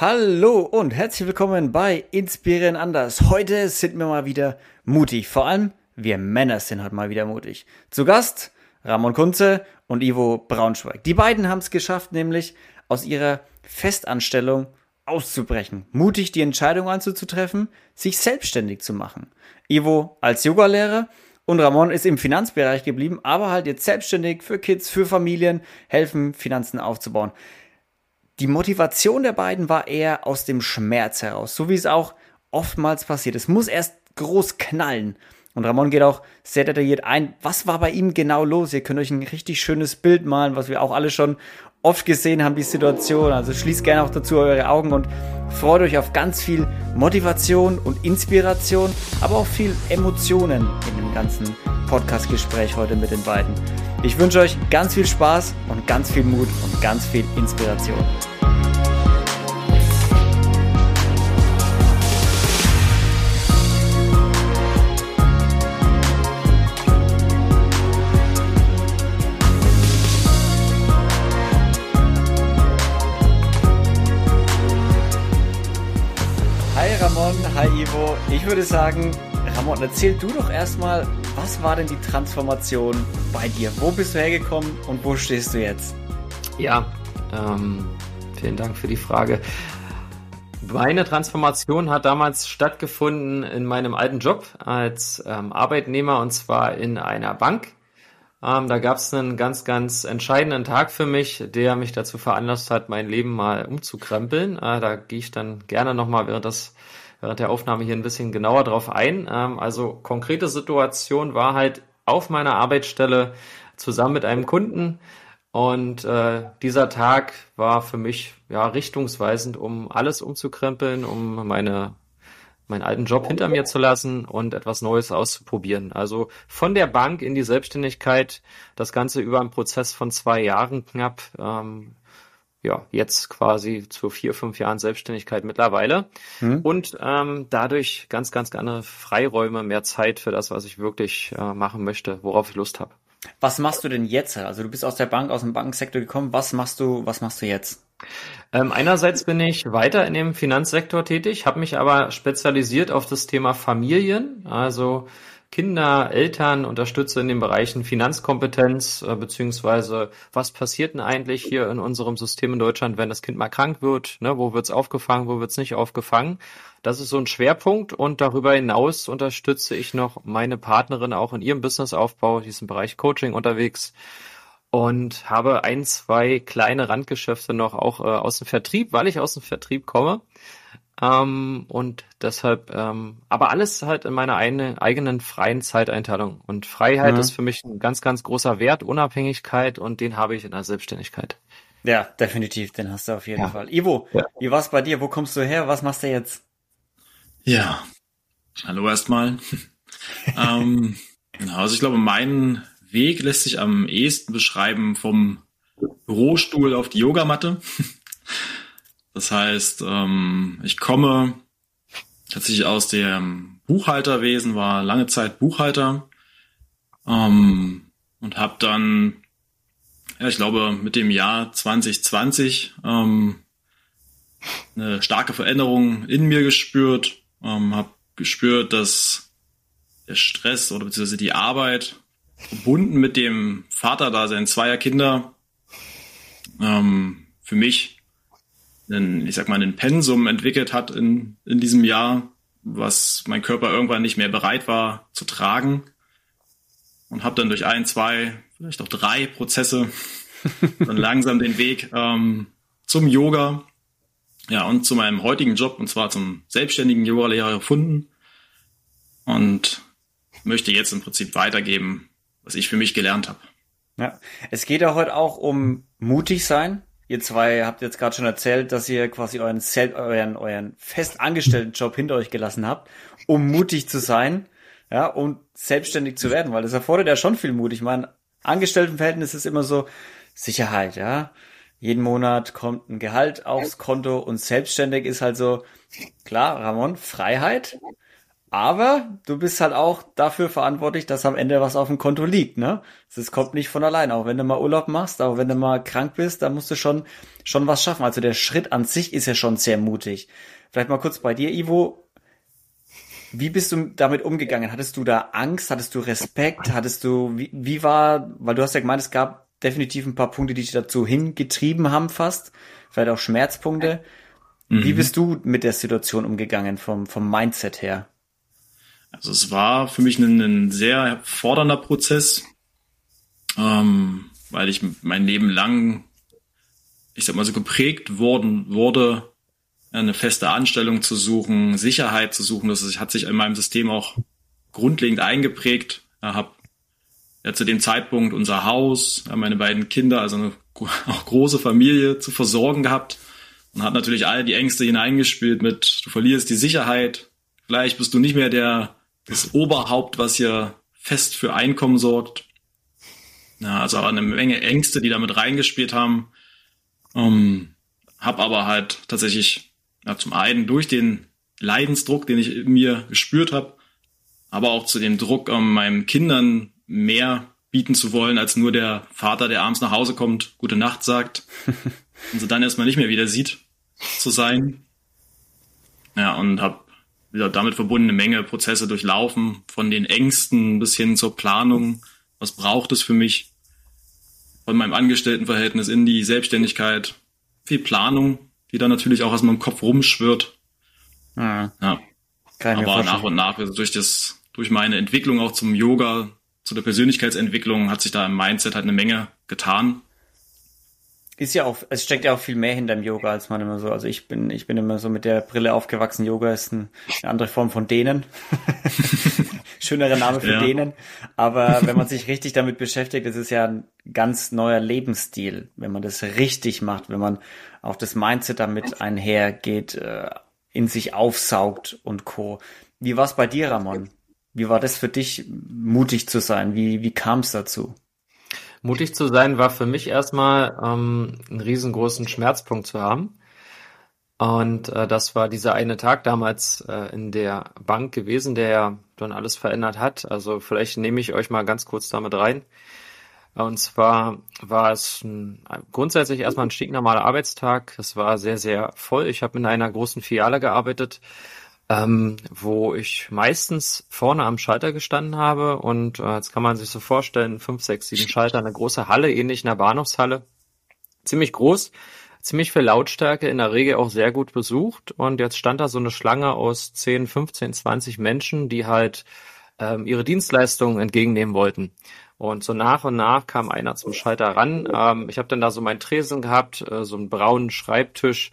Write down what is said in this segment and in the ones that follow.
Hallo und herzlich willkommen bei Inspirieren anders. Heute sind wir mal wieder mutig. Vor allem wir Männer sind heute mal wieder mutig. Zu Gast Ramon Kunze und Ivo Braunschweig. Die beiden haben es geschafft, nämlich aus ihrer Festanstellung auszubrechen, mutig die Entscheidung anzutreffen, sich selbstständig zu machen. Ivo als Yogalehrer und Ramon ist im Finanzbereich geblieben, aber halt jetzt selbstständig für Kids, für Familien, helfen, Finanzen aufzubauen. Die Motivation der beiden war eher aus dem Schmerz heraus, so wie es auch oftmals passiert. Es muss erst groß knallen. Und Ramon geht auch sehr detailliert ein, was war bei ihm genau los. Ihr könnt euch ein richtig schönes Bild malen, was wir auch alle schon oft gesehen haben, die Situation. Also schließt gerne auch dazu eure Augen und freut euch auf ganz viel Motivation und Inspiration, aber auch viel Emotionen in dem ganzen Podcast-Gespräch heute mit den beiden. Ich wünsche euch ganz viel Spaß und ganz viel Mut und ganz viel Inspiration. Ivo. Ich würde sagen, Ramon, erzähl du doch erstmal, was war denn die Transformation bei dir? Wo bist du hergekommen und wo stehst du jetzt? Ja, ähm, vielen Dank für die Frage. Meine Transformation hat damals stattgefunden in meinem alten Job als ähm, Arbeitnehmer und zwar in einer Bank. Ähm, da gab es einen ganz, ganz entscheidenden Tag für mich, der mich dazu veranlasst hat, mein Leben mal umzukrempeln. Äh, da gehe ich dann gerne nochmal während, das, während der Aufnahme hier ein bisschen genauer drauf ein. Ähm, also konkrete Situation war halt auf meiner Arbeitsstelle zusammen mit einem Kunden. Und äh, dieser Tag war für mich ja richtungsweisend, um alles umzukrempeln, um meine meinen alten Job hinter mir zu lassen und etwas Neues auszuprobieren. Also von der Bank in die Selbstständigkeit, das Ganze über einen Prozess von zwei Jahren knapp. Ähm, ja, jetzt quasi zu vier, fünf Jahren Selbstständigkeit mittlerweile. Hm. Und ähm, dadurch ganz, ganz andere Freiräume, mehr Zeit für das, was ich wirklich äh, machen möchte, worauf ich Lust habe. Was machst du denn jetzt? Also du bist aus der Bank, aus dem Bankensektor gekommen. Was machst du, was machst du jetzt? Ähm, einerseits bin ich weiter in dem Finanzsektor tätig, habe mich aber spezialisiert auf das Thema Familien, also Kinder, Eltern unterstütze in den Bereichen Finanzkompetenz, äh, beziehungsweise was passiert denn eigentlich hier in unserem System in Deutschland, wenn das Kind mal krank wird, ne? wo wird's aufgefangen, wo wird's nicht aufgefangen. Das ist so ein Schwerpunkt und darüber hinaus unterstütze ich noch meine Partnerin auch in ihrem Businessaufbau, die ist im Bereich Coaching unterwegs und habe ein, zwei kleine Randgeschäfte noch auch äh, aus dem Vertrieb, weil ich aus dem Vertrieb komme. Ähm, und deshalb, ähm, aber alles halt in meiner eine, eigenen freien Zeiteinteilung. Und Freiheit mhm. ist für mich ein ganz, ganz großer Wert, Unabhängigkeit und den habe ich in der Selbstständigkeit. Ja, definitiv, den hast du auf jeden ja. Fall. Ivo, ja. wie war's bei dir? Wo kommst du her? Was machst du jetzt? Ja, hallo erstmal. ähm, genau, also ich glaube, mein Weg lässt sich am ehesten beschreiben vom Bürostuhl auf die Yogamatte. Das heißt, ähm, ich komme tatsächlich aus dem Buchhalterwesen, war lange Zeit Buchhalter ähm, und habe dann, ja, ich glaube, mit dem Jahr 2020 ähm, eine starke Veränderung in mir gespürt, ähm, habe gespürt, dass der Stress oder beziehungsweise die Arbeit verbunden mit dem Vater da sein zweier Kinder ähm, für mich einen, ich sag mal, einen Pensum entwickelt hat in, in diesem Jahr, was mein Körper irgendwann nicht mehr bereit war zu tragen. Und habe dann durch ein, zwei, vielleicht auch drei Prozesse dann langsam den Weg ähm, zum Yoga, ja, und zu meinem heutigen Job, und zwar zum selbstständigen Yoga-Lehrer gefunden. Und möchte jetzt im Prinzip weitergeben, was ich für mich gelernt habe. Ja, es geht ja heute auch um mutig sein. Ihr zwei habt jetzt gerade schon erzählt, dass ihr quasi euren, euren, euren festangestellten Job hinter euch gelassen habt, um mutig zu sein, ja, und selbstständig zu werden, weil das erfordert ja schon viel Mut. Ich meine, Angestelltenverhältnis ist immer so Sicherheit, ja. Jeden Monat kommt ein Gehalt aufs Konto und selbstständig ist halt so, klar, Ramon, Freiheit, Aber du bist halt auch dafür verantwortlich, dass am Ende was auf dem Konto liegt, ne? Das kommt nicht von allein. Auch wenn du mal Urlaub machst, auch wenn du mal krank bist, da musst du schon, schon was schaffen. Also der Schritt an sich ist ja schon sehr mutig. Vielleicht mal kurz bei dir, Ivo. Wie bist du damit umgegangen? Hattest du da Angst? Hattest du Respekt? Hattest du, wie, wie war, weil du hast ja gemeint, es gab definitiv ein paar Punkte, die dich dazu hingetrieben haben fast. Vielleicht auch Schmerzpunkte. Mhm. Wie bist du mit der Situation umgegangen vom, vom Mindset her? Also es war für mich ein, ein sehr fordernder Prozess, ähm, weil ich mein Leben lang, ich sag mal so geprägt worden wurde, eine feste Anstellung zu suchen, Sicherheit zu suchen. Das hat sich in meinem System auch grundlegend eingeprägt. Ich habe ja zu dem Zeitpunkt unser Haus, meine beiden Kinder, also eine auch große Familie zu versorgen gehabt und hat natürlich all die Ängste hineingespielt mit, du verlierst die Sicherheit, vielleicht bist du nicht mehr der das Oberhaupt, was hier fest für Einkommen sorgt. Ja, also eine Menge Ängste, die damit reingespielt haben. Ähm, hab aber halt tatsächlich ja, zum einen durch den Leidensdruck, den ich in mir gespürt habe, aber auch zu dem Druck, ähm, meinen Kindern mehr bieten zu wollen, als nur der Vater, der abends nach Hause kommt, gute Nacht sagt und sie dann erstmal nicht mehr wieder sieht, zu sein. Ja, und habe wieder damit verbundene Menge Prozesse durchlaufen, von den Ängsten bis hin zur Planung. Was braucht es für mich? Von meinem Angestelltenverhältnis in die Selbstständigkeit. Viel Planung, die dann natürlich auch erstmal im Kopf rumschwirrt. Mhm. Ja. Aber nach und nach, also durch das, durch meine Entwicklung auch zum Yoga, zu der Persönlichkeitsentwicklung hat sich da im Mindset halt eine Menge getan ist ja auch, es steckt ja auch viel mehr hinter dem Yoga, als man immer so, also ich bin, ich bin immer so mit der Brille aufgewachsen. Yoga ist ein, eine andere Form von denen. Schönerer Name für ja. denen. Aber wenn man sich richtig damit beschäftigt, ist es ja ein ganz neuer Lebensstil, wenn man das richtig macht, wenn man auch das Mindset damit einhergeht, äh, in sich aufsaugt und Co. Wie war es bei dir, Ramon? Wie war das für dich, mutig zu sein? Wie, wie kam es dazu? Mutig zu sein war für mich erstmal ähm, einen riesengroßen Schmerzpunkt zu haben. Und äh, das war dieser eine Tag damals äh, in der Bank gewesen, der ja dann alles verändert hat. Also vielleicht nehme ich euch mal ganz kurz damit rein. Und zwar war es ein, grundsätzlich erstmal ein stinknormaler Arbeitstag. Es war sehr, sehr voll. Ich habe in einer großen Filiale gearbeitet ähm, wo ich meistens vorne am Schalter gestanden habe und äh, jetzt kann man sich so vorstellen, fünf, sechs, sieben Schalter, eine große Halle, ähnlich einer Bahnhofshalle, ziemlich groß, ziemlich viel Lautstärke, in der Regel auch sehr gut besucht und jetzt stand da so eine Schlange aus 10, 15, 20 Menschen, die halt ähm, ihre Dienstleistungen entgegennehmen wollten. Und so nach und nach kam einer zum Schalter ran. Ähm, ich habe dann da so meinen Tresen gehabt, äh, so einen braunen Schreibtisch,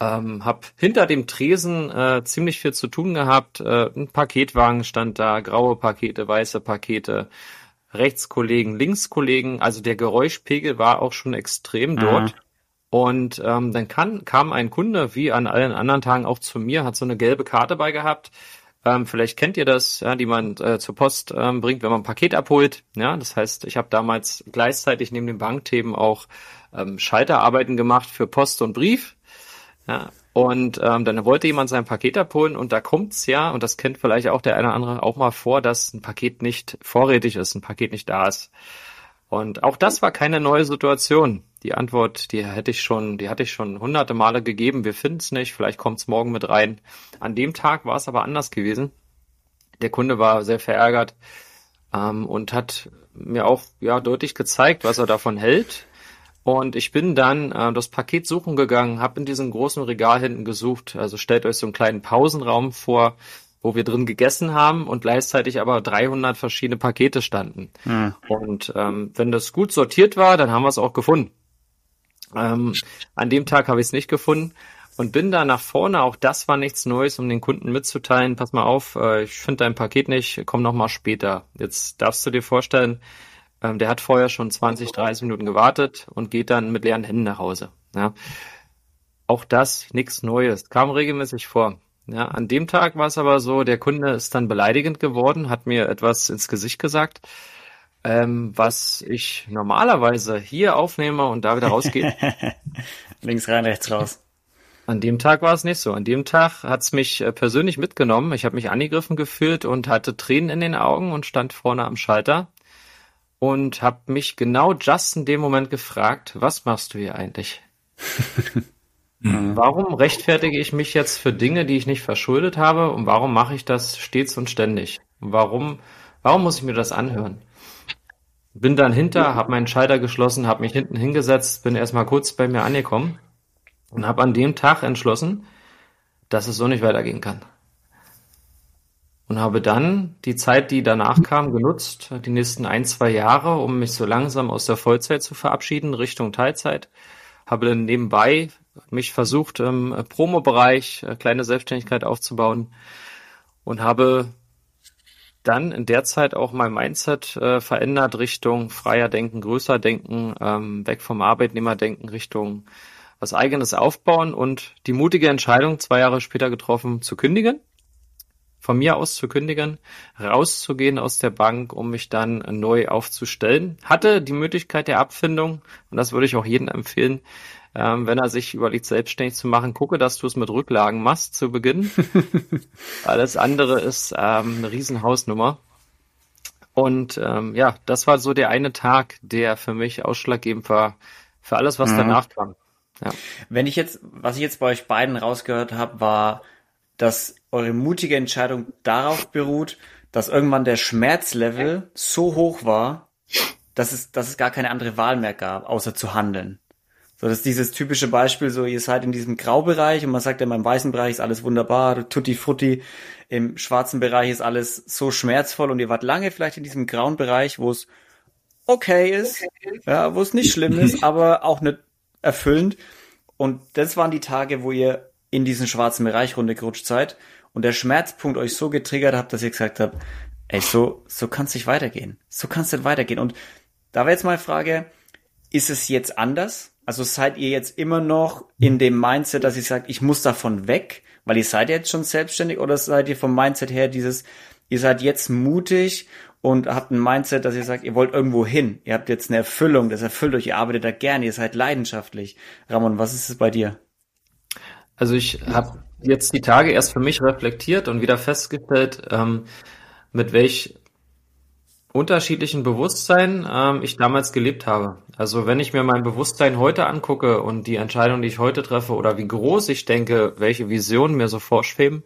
ähm, hab hinter dem Tresen äh, ziemlich viel zu tun gehabt. Äh, ein Paketwagen stand da, graue Pakete, weiße Pakete, Rechtskollegen, Linkskollegen. Also der Geräuschpegel war auch schon extrem mhm. dort. Und ähm, dann kann, kam ein Kunde, wie an allen anderen Tagen auch zu mir, hat so eine gelbe Karte bei gehabt. Ähm, vielleicht kennt ihr das, ja, die man äh, zur Post ähm, bringt, wenn man ein Paket abholt. Ja, das heißt, ich habe damals gleichzeitig neben den Bankthemen auch ähm, Schalterarbeiten gemacht für Post und Brief. Ja, und ähm, dann wollte jemand sein Paket abholen und da kommt's ja, und das kennt vielleicht auch der eine oder andere auch mal vor, dass ein Paket nicht vorrätig ist, ein Paket nicht da ist. Und auch das war keine neue Situation. Die Antwort, die hätte ich schon, die hatte ich schon hunderte Male gegeben. Wir finden's nicht, vielleicht kommt's morgen mit rein. An dem Tag war es aber anders gewesen. Der Kunde war sehr verärgert ähm, und hat mir auch ja deutlich gezeigt, was er davon hält. Und ich bin dann äh, das Paket suchen gegangen, habe in diesem großen Regal hinten gesucht. Also stellt euch so einen kleinen Pausenraum vor, wo wir drin gegessen haben und gleichzeitig aber 300 verschiedene Pakete standen. Mhm. Und ähm, wenn das gut sortiert war, dann haben wir es auch gefunden. Ähm, an dem Tag habe ich es nicht gefunden und bin da nach vorne. Auch das war nichts Neues, um den Kunden mitzuteilen. Pass mal auf, äh, ich finde dein Paket nicht, komm noch mal später. Jetzt darfst du dir vorstellen, ähm, der hat vorher schon 20, 30 Minuten gewartet und geht dann mit leeren Händen nach Hause. Ja. Auch das nichts Neues, kam regelmäßig vor. Ja, an dem Tag war es aber so, der Kunde ist dann beleidigend geworden, hat mir etwas ins Gesicht gesagt, ähm, was ich normalerweise hier aufnehme und da wieder rausgehe. Links rein, rechts raus. An dem Tag war es nicht so. An dem Tag hat es mich äh, persönlich mitgenommen. Ich habe mich angegriffen gefühlt und hatte Tränen in den Augen und stand vorne am Schalter und habe mich genau just in dem Moment gefragt, was machst du hier eigentlich? Warum rechtfertige ich mich jetzt für Dinge, die ich nicht verschuldet habe und warum mache ich das stets und ständig? warum, warum muss ich mir das anhören? Bin dann hinter, habe meinen Schalter geschlossen, habe mich hinten hingesetzt, bin erstmal kurz bei mir angekommen und habe an dem Tag entschlossen, dass es so nicht weitergehen kann. Und habe dann die Zeit, die danach kam, genutzt, die nächsten ein, zwei Jahre, um mich so langsam aus der Vollzeit zu verabschieden, Richtung Teilzeit. Habe dann nebenbei mich versucht, im Promo-Bereich äh, kleine Selbstständigkeit aufzubauen und habe dann in der Zeit auch mein Mindset äh, verändert Richtung freier Denken, größer Denken, ähm, weg vom Arbeitnehmerdenken Richtung was eigenes aufbauen und die mutige Entscheidung zwei Jahre später getroffen zu kündigen, von mir aus zu kündigen, rauszugehen aus der Bank, um mich dann neu aufzustellen. Hatte die Möglichkeit der Abfindung und das würde ich auch jedem empfehlen, ähm, wenn er sich überlegt, selbstständig zu machen, gucke, dass du es mit Rücklagen machst zu Beginn. Alles andere ist ähm, eine Riesenhausnummer. Und ähm, ja, das war so der eine Tag, der für mich ausschlaggebend war für alles, was mhm. danach kam. Ja. Wenn ich jetzt, was ich jetzt bei euch beiden rausgehört habe, war, dass eure mutige Entscheidung darauf beruht, dass irgendwann der Schmerzlevel so hoch war, dass es, dass es gar keine andere Wahl mehr gab, außer zu handeln. So, das ist dieses typische Beispiel, so ihr seid in diesem Graubereich und man sagt ja, im weißen Bereich ist alles wunderbar, tutti frutti, im schwarzen Bereich ist alles so schmerzvoll und ihr wart lange vielleicht in diesem grauen Bereich, wo es okay ist, ja, wo es nicht schlimm ist, aber auch nicht erfüllend. Und das waren die Tage, wo ihr in diesen schwarzen Bereich runtergerutscht seid und der Schmerzpunkt euch so getriggert habt, dass ihr gesagt habt, ey, so, so kann es nicht weitergehen. So kann es nicht weitergehen. Und da wäre jetzt mal Frage, ist es jetzt anders? Also seid ihr jetzt immer noch in dem Mindset, dass ihr sagt, ich muss davon weg, weil ihr seid jetzt schon selbstständig oder seid ihr vom Mindset her dieses, ihr seid jetzt mutig und habt ein Mindset, dass ihr sagt, ihr wollt irgendwo hin. Ihr habt jetzt eine Erfüllung, das erfüllt euch, ihr arbeitet da gerne, ihr seid leidenschaftlich. Ramon, was ist es bei dir? Also ich habe jetzt die Tage erst für mich reflektiert und wieder festgestellt, ähm, mit welch unterschiedlichen Bewusstsein ähm, ich damals gelebt habe. Also wenn ich mir mein Bewusstsein heute angucke und die Entscheidung, die ich heute treffe oder wie groß ich denke, welche Visionen mir so vorschweben,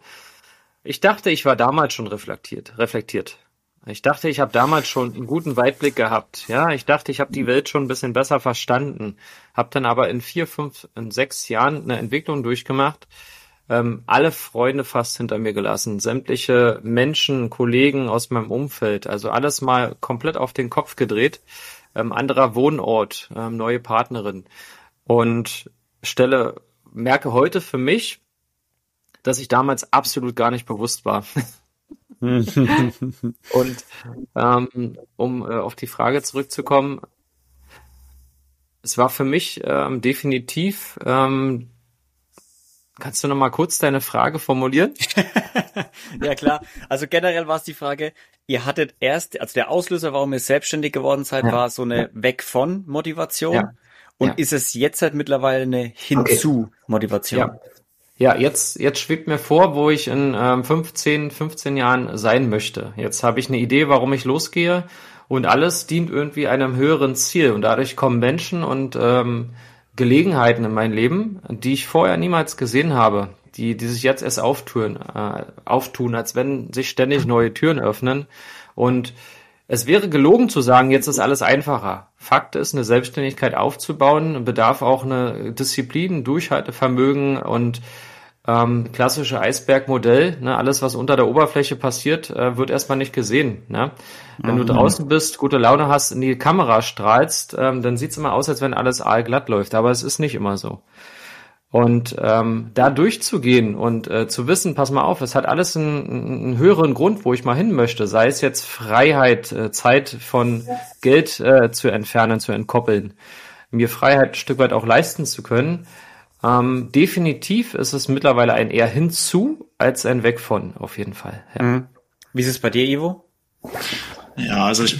ich dachte, ich war damals schon reflektiert, reflektiert. Ich dachte, ich habe damals schon einen guten Weitblick gehabt. Ja, ich dachte, ich habe die Welt schon ein bisschen besser verstanden. Habe dann aber in vier, fünf, in sechs Jahren eine Entwicklung durchgemacht. Ähm, alle Freunde fast hinter mir gelassen, sämtliche Menschen, Kollegen aus meinem Umfeld, also alles mal komplett auf den Kopf gedreht. Ähm, anderer Wohnort, ähm, neue Partnerin und stelle merke heute für mich, dass ich damals absolut gar nicht bewusst war. und ähm, um äh, auf die Frage zurückzukommen, es war für mich ähm, definitiv, ähm, kannst du noch mal kurz deine Frage formulieren? ja klar, also generell war es die Frage, ihr hattet erst, also der Auslöser, warum ihr selbstständig geworden seid, ja. war so eine Weg von Motivation. Ja. Und ja. ist es jetzt halt mittlerweile eine Hinzu Motivation? Ja. Ja, jetzt, jetzt schwebt mir vor, wo ich in ähm, 15, 15 Jahren sein möchte. Jetzt habe ich eine Idee, warum ich losgehe. Und alles dient irgendwie einem höheren Ziel. Und dadurch kommen Menschen und ähm, Gelegenheiten in mein Leben, die ich vorher niemals gesehen habe, die, die sich jetzt erst auftun, äh, auftun, als wenn sich ständig neue Türen öffnen. Und es wäre gelogen zu sagen, jetzt ist alles einfacher. Fakt ist, eine Selbstständigkeit aufzubauen, bedarf auch eine Disziplin, Durchhaltevermögen und ähm, klassische Eisbergmodell. Ne? Alles, was unter der Oberfläche passiert, äh, wird erstmal nicht gesehen. Ne? Wenn mhm. du draußen bist, gute Laune hast, in die Kamera strahlst, ähm, dann sieht's immer aus, als wenn alles aalglatt läuft. Aber es ist nicht immer so. Und ähm, da durchzugehen und äh, zu wissen, pass mal auf, es hat alles einen, einen höheren Grund, wo ich mal hin möchte, sei es jetzt Freiheit, äh, Zeit von Geld äh, zu entfernen, zu entkoppeln, mir Freiheit ein Stück weit auch leisten zu können. Ähm, definitiv ist es mittlerweile ein eher hinzu als ein weg von, auf jeden Fall. Ja. Mhm. Wie ist es bei dir, Ivo? Ja, also ich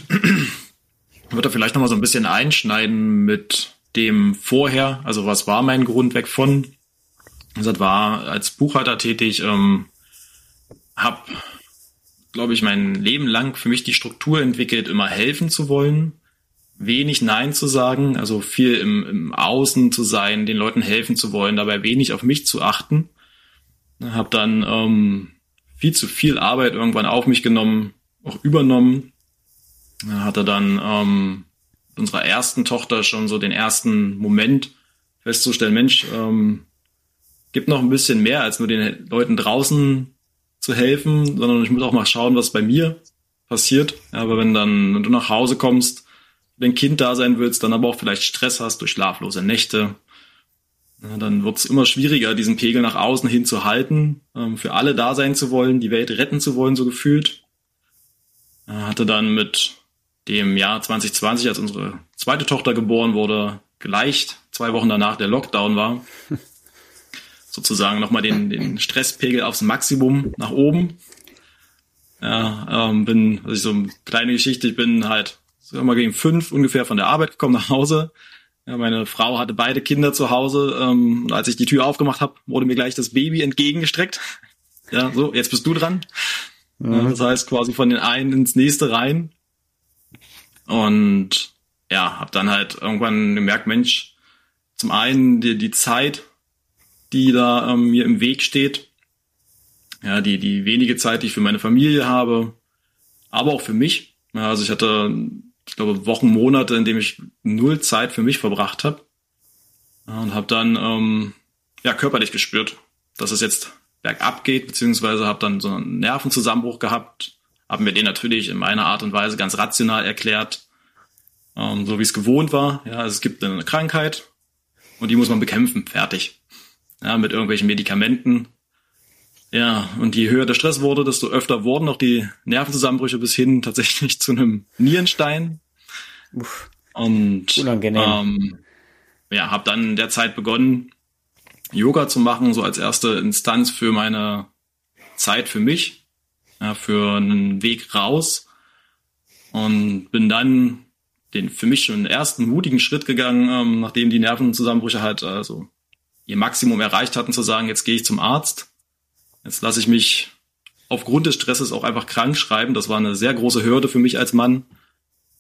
würde vielleicht noch mal so ein bisschen einschneiden mit dem vorher, also was war mein Grund weg von? Also war als Buchhalter tätig, ähm, habe, glaube ich, mein Leben lang für mich die Struktur entwickelt, immer helfen zu wollen, wenig Nein zu sagen, also viel im, im Außen zu sein, den Leuten helfen zu wollen, dabei wenig auf mich zu achten. Habe dann ähm, viel zu viel Arbeit irgendwann auf mich genommen, auch übernommen. Hatte dann ähm, unserer ersten Tochter schon so den ersten Moment festzustellen, Mensch, ähm, gibt noch ein bisschen mehr als nur den Leuten draußen zu helfen, sondern ich muss auch mal schauen, was bei mir passiert. Aber wenn dann, wenn du nach Hause kommst, wenn Kind da sein willst, dann aber auch vielleicht Stress hast durch schlaflose Nächte, dann wird es immer schwieriger, diesen Pegel nach außen hin zu halten, ähm, für alle da sein zu wollen, die Welt retten zu wollen, so gefühlt. Er hatte dann mit dem Jahr 2020, als unsere zweite Tochter geboren wurde, gleich zwei Wochen danach der Lockdown war, sozusagen nochmal den, den Stresspegel aufs Maximum nach oben. Ja, ähm, bin, also ich so eine kleine Geschichte, ich bin halt sagen wir mal gegen fünf ungefähr von der Arbeit gekommen nach Hause, ja, meine Frau hatte beide Kinder zu Hause. Ähm, und als ich die Tür aufgemacht habe, wurde mir gleich das Baby entgegengestreckt. Ja, so, jetzt bist du dran. Mhm. Ja, das heißt quasi von den einen ins nächste rein. Und ja, habe dann halt irgendwann gemerkt, Mensch, zum einen die, die Zeit, die da ähm, mir im Weg steht, ja, die, die wenige Zeit, die ich für meine Familie habe, aber auch für mich. Ja, also ich hatte ich glaube, Wochen, Monate, in dem ich null Zeit für mich verbracht habe. Und habe dann ähm, ja körperlich gespürt, dass es jetzt bergab geht, beziehungsweise habe dann so einen Nervenzusammenbruch gehabt, habe mir den natürlich in meiner Art und Weise ganz rational erklärt, ähm, so wie es gewohnt war. Ja, also es gibt eine Krankheit und die muss man bekämpfen, fertig. Ja, mit irgendwelchen Medikamenten. Ja, und je höher der Stress wurde, desto öfter wurden auch die Nervenzusammenbrüche bis hin tatsächlich zu einem Nierenstein. Uff, und unangenehm. Ähm, ja, habe dann in der Zeit begonnen, Yoga zu machen, so als erste Instanz für meine Zeit für mich, ja, für einen Weg raus. Und bin dann den für mich schon ersten mutigen Schritt gegangen, ähm, nachdem die Nervenzusammenbrüche halt also ihr Maximum erreicht hatten, zu sagen, jetzt gehe ich zum Arzt Jetzt lasse ich mich aufgrund des Stresses auch einfach krank schreiben. Das war eine sehr große Hürde für mich als Mann.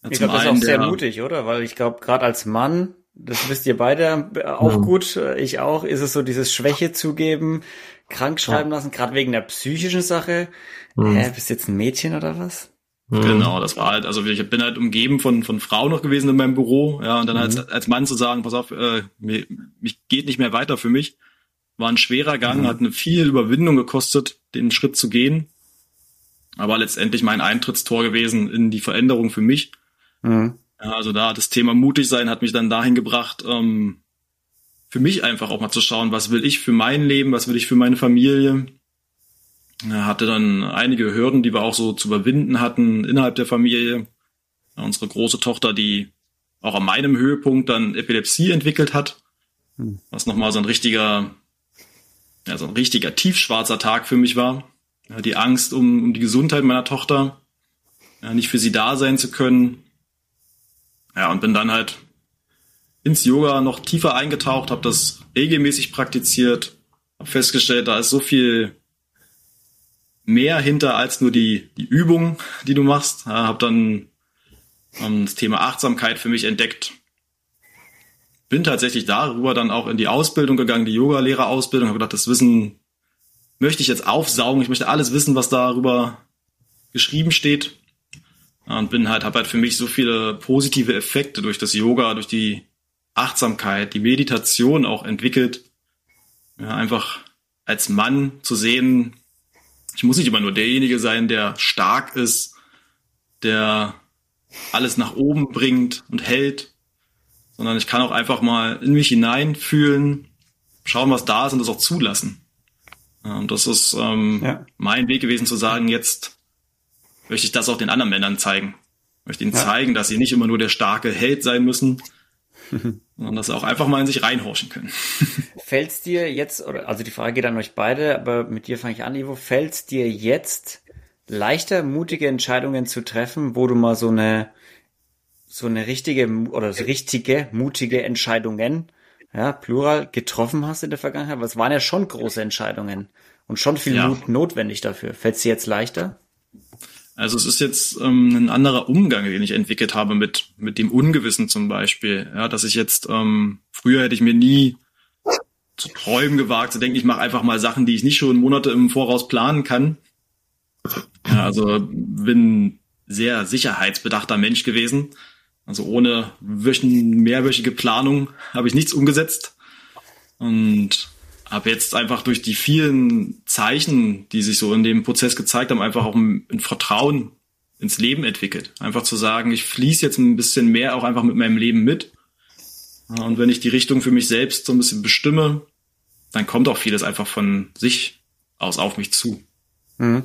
Ja, ich glaube, das ist auch sehr mutig, oder? Weil ich glaube, gerade als Mann, das wisst ihr beide auch mhm. gut, ich auch, ist es so dieses Schwäche zugeben, krank schreiben ja. lassen, gerade wegen der psychischen Sache. Mhm. Hä, bist du jetzt ein Mädchen oder was? Mhm. Genau, das war halt, also ich bin halt umgeben von, von Frauen noch gewesen in meinem Büro, ja, und dann als, mhm. als Mann zu sagen, pass auf, äh, mir, mich geht nicht mehr weiter für mich. War ein schwerer Gang, mhm. hat eine viel Überwindung gekostet, den Schritt zu gehen. Aber letztendlich mein Eintrittstor gewesen in die Veränderung für mich. Mhm. Ja, also da das Thema mutig sein hat mich dann dahin gebracht, ähm, für mich einfach auch mal zu schauen, was will ich für mein Leben, was will ich für meine Familie. Hatte dann einige Hürden, die wir auch so zu überwinden hatten innerhalb der Familie. Unsere große Tochter, die auch an meinem Höhepunkt dann Epilepsie entwickelt hat, mhm. was nochmal so ein richtiger ja, so ein richtiger tiefschwarzer Tag für mich war. Die Angst um, um die Gesundheit meiner Tochter, ja, nicht für sie da sein zu können. Ja, und bin dann halt ins Yoga noch tiefer eingetaucht, habe das regelmäßig praktiziert, habe festgestellt, da ist so viel mehr hinter als nur die, die Übung, die du machst. Ja, habe dann um, das Thema Achtsamkeit für mich entdeckt, bin tatsächlich darüber dann auch in die Ausbildung gegangen, die Yoga-Lehrerausbildung, habe gedacht, das Wissen möchte ich jetzt aufsaugen, ich möchte alles wissen, was darüber geschrieben steht. Und bin halt, habe halt für mich so viele positive Effekte durch das Yoga, durch die Achtsamkeit, die Meditation auch entwickelt. Ja, einfach als Mann zu sehen, ich muss nicht immer nur derjenige sein, der stark ist, der alles nach oben bringt und hält, sondern ich kann auch einfach mal in mich hineinfühlen, schauen, was da ist und das auch zulassen. und das ist ähm, ja. mein Weg gewesen zu sagen, jetzt möchte ich das auch den anderen Männern zeigen. Ich möchte ihnen ja. zeigen, dass sie nicht immer nur der starke Held sein müssen, sondern sie auch einfach mal in sich reinhorchen können. Fällt's dir jetzt, oder also die Frage geht an euch beide, aber mit dir fange ich an, Ivo, fällt's dir jetzt leichter, mutige Entscheidungen zu treffen, wo du mal so eine so eine richtige oder so richtige, mutige Entscheidungen ja, Plural, getroffen hast in der Vergangenheit? Was waren ja schon große Entscheidungen und schon viel ja. Mut notwendig dafür. Fällt es dir jetzt leichter? Also es ist jetzt ähm, ein anderer Umgang, den ich entwickelt habe mit mit dem Ungewissen zum Beispiel. Ja, dass ich jetzt ähm, früher hätte ich mir nie zu träumen gewagt, zu denken, ich mache einfach mal Sachen, die ich nicht schon Monate im Voraus planen kann. Ja, also bin sehr sicherheitsbedachter Mensch gewesen. Also ohne mehrwöchige Planung habe ich nichts umgesetzt. Und habe jetzt einfach durch die vielen Zeichen, die sich so in dem Prozess gezeigt haben, einfach auch ein, ein Vertrauen ins Leben entwickelt. Einfach zu sagen, ich fließe jetzt ein bisschen mehr auch einfach mit meinem Leben mit. Und wenn ich die Richtung für mich selbst so ein bisschen bestimme, dann kommt auch vieles einfach von sich aus auf mich zu. Mhm.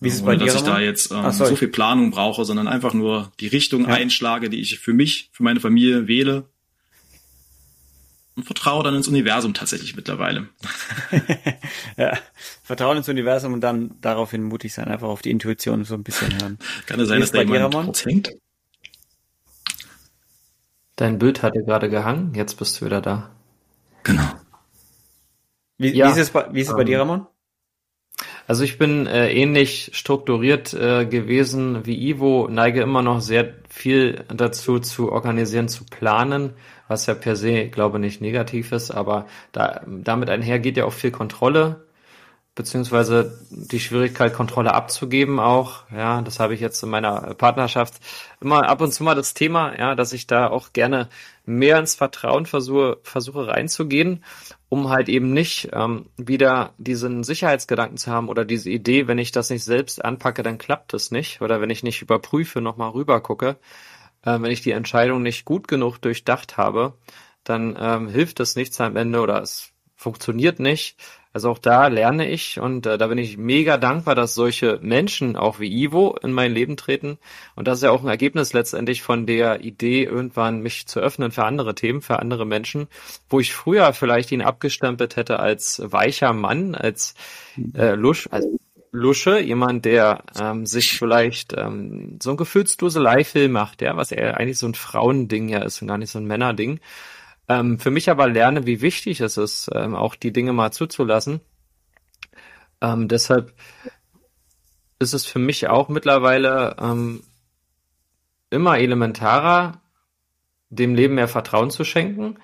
Wie ist es bei dir? Dass ich da jetzt ähm, Ach, so viel Planung brauche, sondern einfach nur die Richtung ja. einschlage, die ich für mich, für meine Familie wähle und vertraue dann ins Universum tatsächlich mittlerweile. ja, Vertrauen ins Universum und dann daraufhin mutig sein, einfach auf die Intuition so ein bisschen hören. Kann es sein, dass da jemand kurz hängt? Dein Bild hatte gerade gehangen, jetzt bist du wieder da. Genau. Wie, ja, wie ist es bei, wie ist es ähm, bei dir, ähm, Ramon? Also ich bin äh, ähnlich strukturiert äh, gewesen wie Ivo, neige immer noch sehr viel dazu zu organisieren, zu planen, was ja per se, glaube nicht negativ ist, aber da, damit einher geht ja auch viel Kontrolle, beziehungsweise die Schwierigkeit, Kontrolle abzugeben auch. Ja, das habe ich jetzt in meiner Partnerschaft immer ab und zu mal das Thema, ja, dass ich da auch gerne mehr ins Vertrauen versuche, versuche reinzugehen um halt eben nicht ähm, wieder diesen Sicherheitsgedanken zu haben oder diese Idee, wenn ich das nicht selbst anpacke, dann klappt es nicht. Oder wenn ich nicht überprüfe, nochmal rüber gucke, äh, wenn ich die Entscheidung nicht gut genug durchdacht habe, dann ähm, hilft es nichts am Ende oder es funktioniert nicht. Also auch da lerne ich und äh, da bin ich mega dankbar, dass solche Menschen auch wie Ivo in mein Leben treten. Und das ist ja auch ein Ergebnis letztendlich von der Idee, irgendwann mich zu öffnen für andere Themen, für andere Menschen, wo ich früher vielleicht ihn abgestempelt hätte als weicher Mann, als äh, Lusch, als Lusche, jemand, der ähm, sich vielleicht ähm, so ein Gefühlsduselei-Film macht, ja, was er eigentlich so ein Frauending ja ist und gar nicht so ein Männerding. Ähm, für mich aber lerne, wie wichtig es ist, ähm, auch die Dinge mal zuzulassen. Ähm, deshalb ist es für mich auch mittlerweile ähm, immer elementarer, dem Leben mehr Vertrauen zu schenken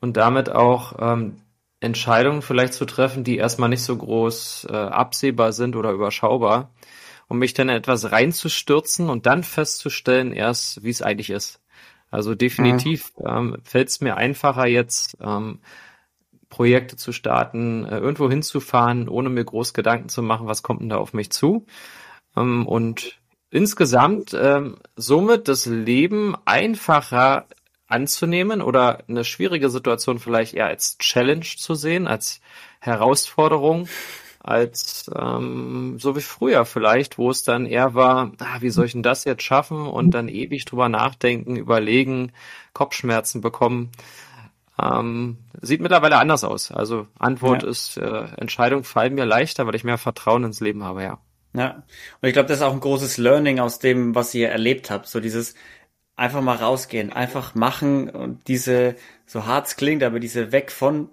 und damit auch ähm, Entscheidungen vielleicht zu treffen, die erstmal nicht so groß äh, absehbar sind oder überschaubar, um mich dann etwas reinzustürzen und dann festzustellen erst, wie es eigentlich ist. Also definitiv mhm. ähm, fällt es mir einfacher jetzt ähm, Projekte zu starten, äh, irgendwo hinzufahren, ohne mir groß Gedanken zu machen, was kommt denn da auf mich zu. Ähm, und insgesamt ähm, somit das Leben einfacher anzunehmen oder eine schwierige Situation vielleicht eher als Challenge zu sehen, als Herausforderung als ähm, so wie früher vielleicht, wo es dann eher war, ah, wie soll ich denn das jetzt schaffen und dann ewig drüber nachdenken, überlegen, Kopfschmerzen bekommen. Ähm, sieht mittlerweile anders aus. Also Antwort ja. ist, äh, Entscheidungen fallen mir leichter, weil ich mehr Vertrauen ins Leben habe, ja. Ja, und ich glaube, das ist auch ein großes Learning aus dem, was ihr erlebt habt. So dieses einfach mal rausgehen, einfach machen und diese, so hart es klingt, aber diese weg von,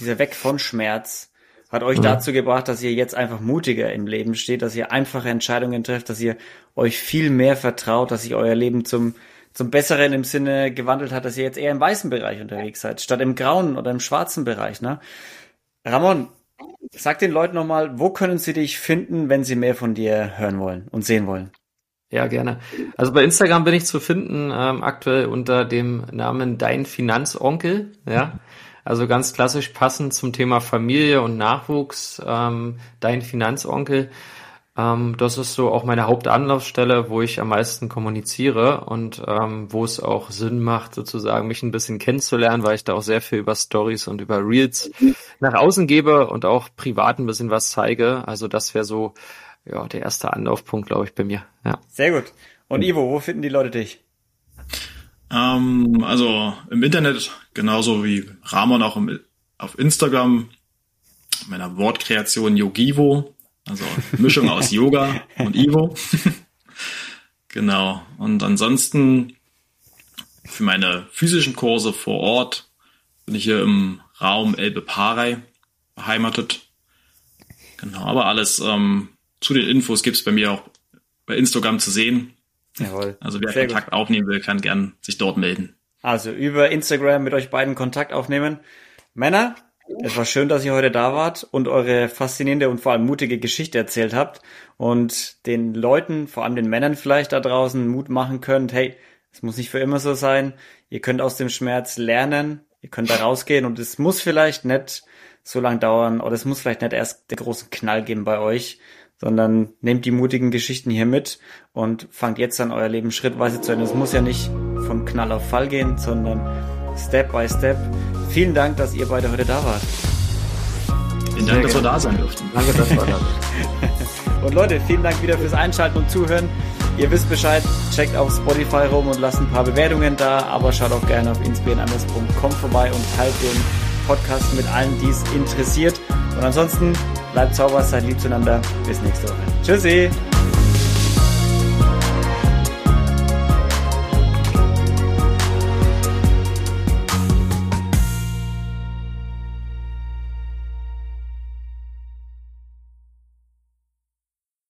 dieser weg von Schmerz, hat euch mhm. dazu gebracht, dass ihr jetzt einfach mutiger im Leben steht, dass ihr einfache Entscheidungen trefft, dass ihr euch viel mehr vertraut, dass sich euer Leben zum, zum Besseren im Sinne gewandelt hat, dass ihr jetzt eher im weißen Bereich unterwegs seid, statt im grauen oder im schwarzen Bereich, ne? Ramon, sag den Leuten nochmal, wo können sie dich finden, wenn sie mehr von dir hören wollen und sehen wollen? Ja, gerne. Also bei Instagram bin ich zu finden, ähm, aktuell unter dem Namen Dein Finanzonkel, ja. Also ganz klassisch passend zum Thema Familie und Nachwuchs, ähm, dein Finanzonkel. Ähm, das ist so auch meine Hauptanlaufstelle, wo ich am meisten kommuniziere und ähm, wo es auch Sinn macht, sozusagen mich ein bisschen kennenzulernen, weil ich da auch sehr viel über Stories und über Reels nach außen gebe und auch privat ein bisschen was zeige. Also das wäre so ja der erste Anlaufpunkt, glaube ich, bei mir. Ja. Sehr gut. Und Ivo, wo finden die Leute dich? Ähm, also im Internet, genauso wie Ramon auch im, auf Instagram, meiner Wortkreation Yogivo, also Mischung aus Yoga und Ivo. genau. Und ansonsten für meine physischen Kurse vor Ort bin ich hier im Raum Elbe-Parei beheimatet. Genau, aber alles ähm, zu den Infos gibt's bei mir auch bei Instagram zu sehen. Jawohl. Also wer Sehr Kontakt gut. aufnehmen will, kann gern sich dort melden. Also über Instagram mit euch beiden Kontakt aufnehmen. Männer, es war schön, dass ihr heute da wart und eure faszinierende und vor allem mutige Geschichte erzählt habt und den Leuten, vor allem den Männern vielleicht da draußen Mut machen könnt. Hey, es muss nicht für immer so sein. Ihr könnt aus dem Schmerz lernen. Ihr könnt da rausgehen und es muss vielleicht nicht so lang dauern oder es muss vielleicht nicht erst den großen Knall geben bei euch, sondern nehmt die mutigen Geschichten hier mit und fangt jetzt an euer Leben schrittweise zu Ende. Es muss ja nicht vom Knall auf Fall gehen, sondern Step by Step. Vielen Dank, dass ihr beide heute da wart. Vielen Dank, dass wir da sein durften. Danke, dass wir da sind. und Leute, vielen Dank wieder fürs Einschalten und Zuhören. Ihr wisst Bescheid, checkt auf Spotify rum und lasst ein paar Bewertungen da, aber schaut auch gerne auf inspiriernanders.com vorbei und teilt den Podcast mit allen, die es interessiert. Und ansonsten bleibt sauber, seid lieb zueinander. Bis nächste Woche. Tschüssi!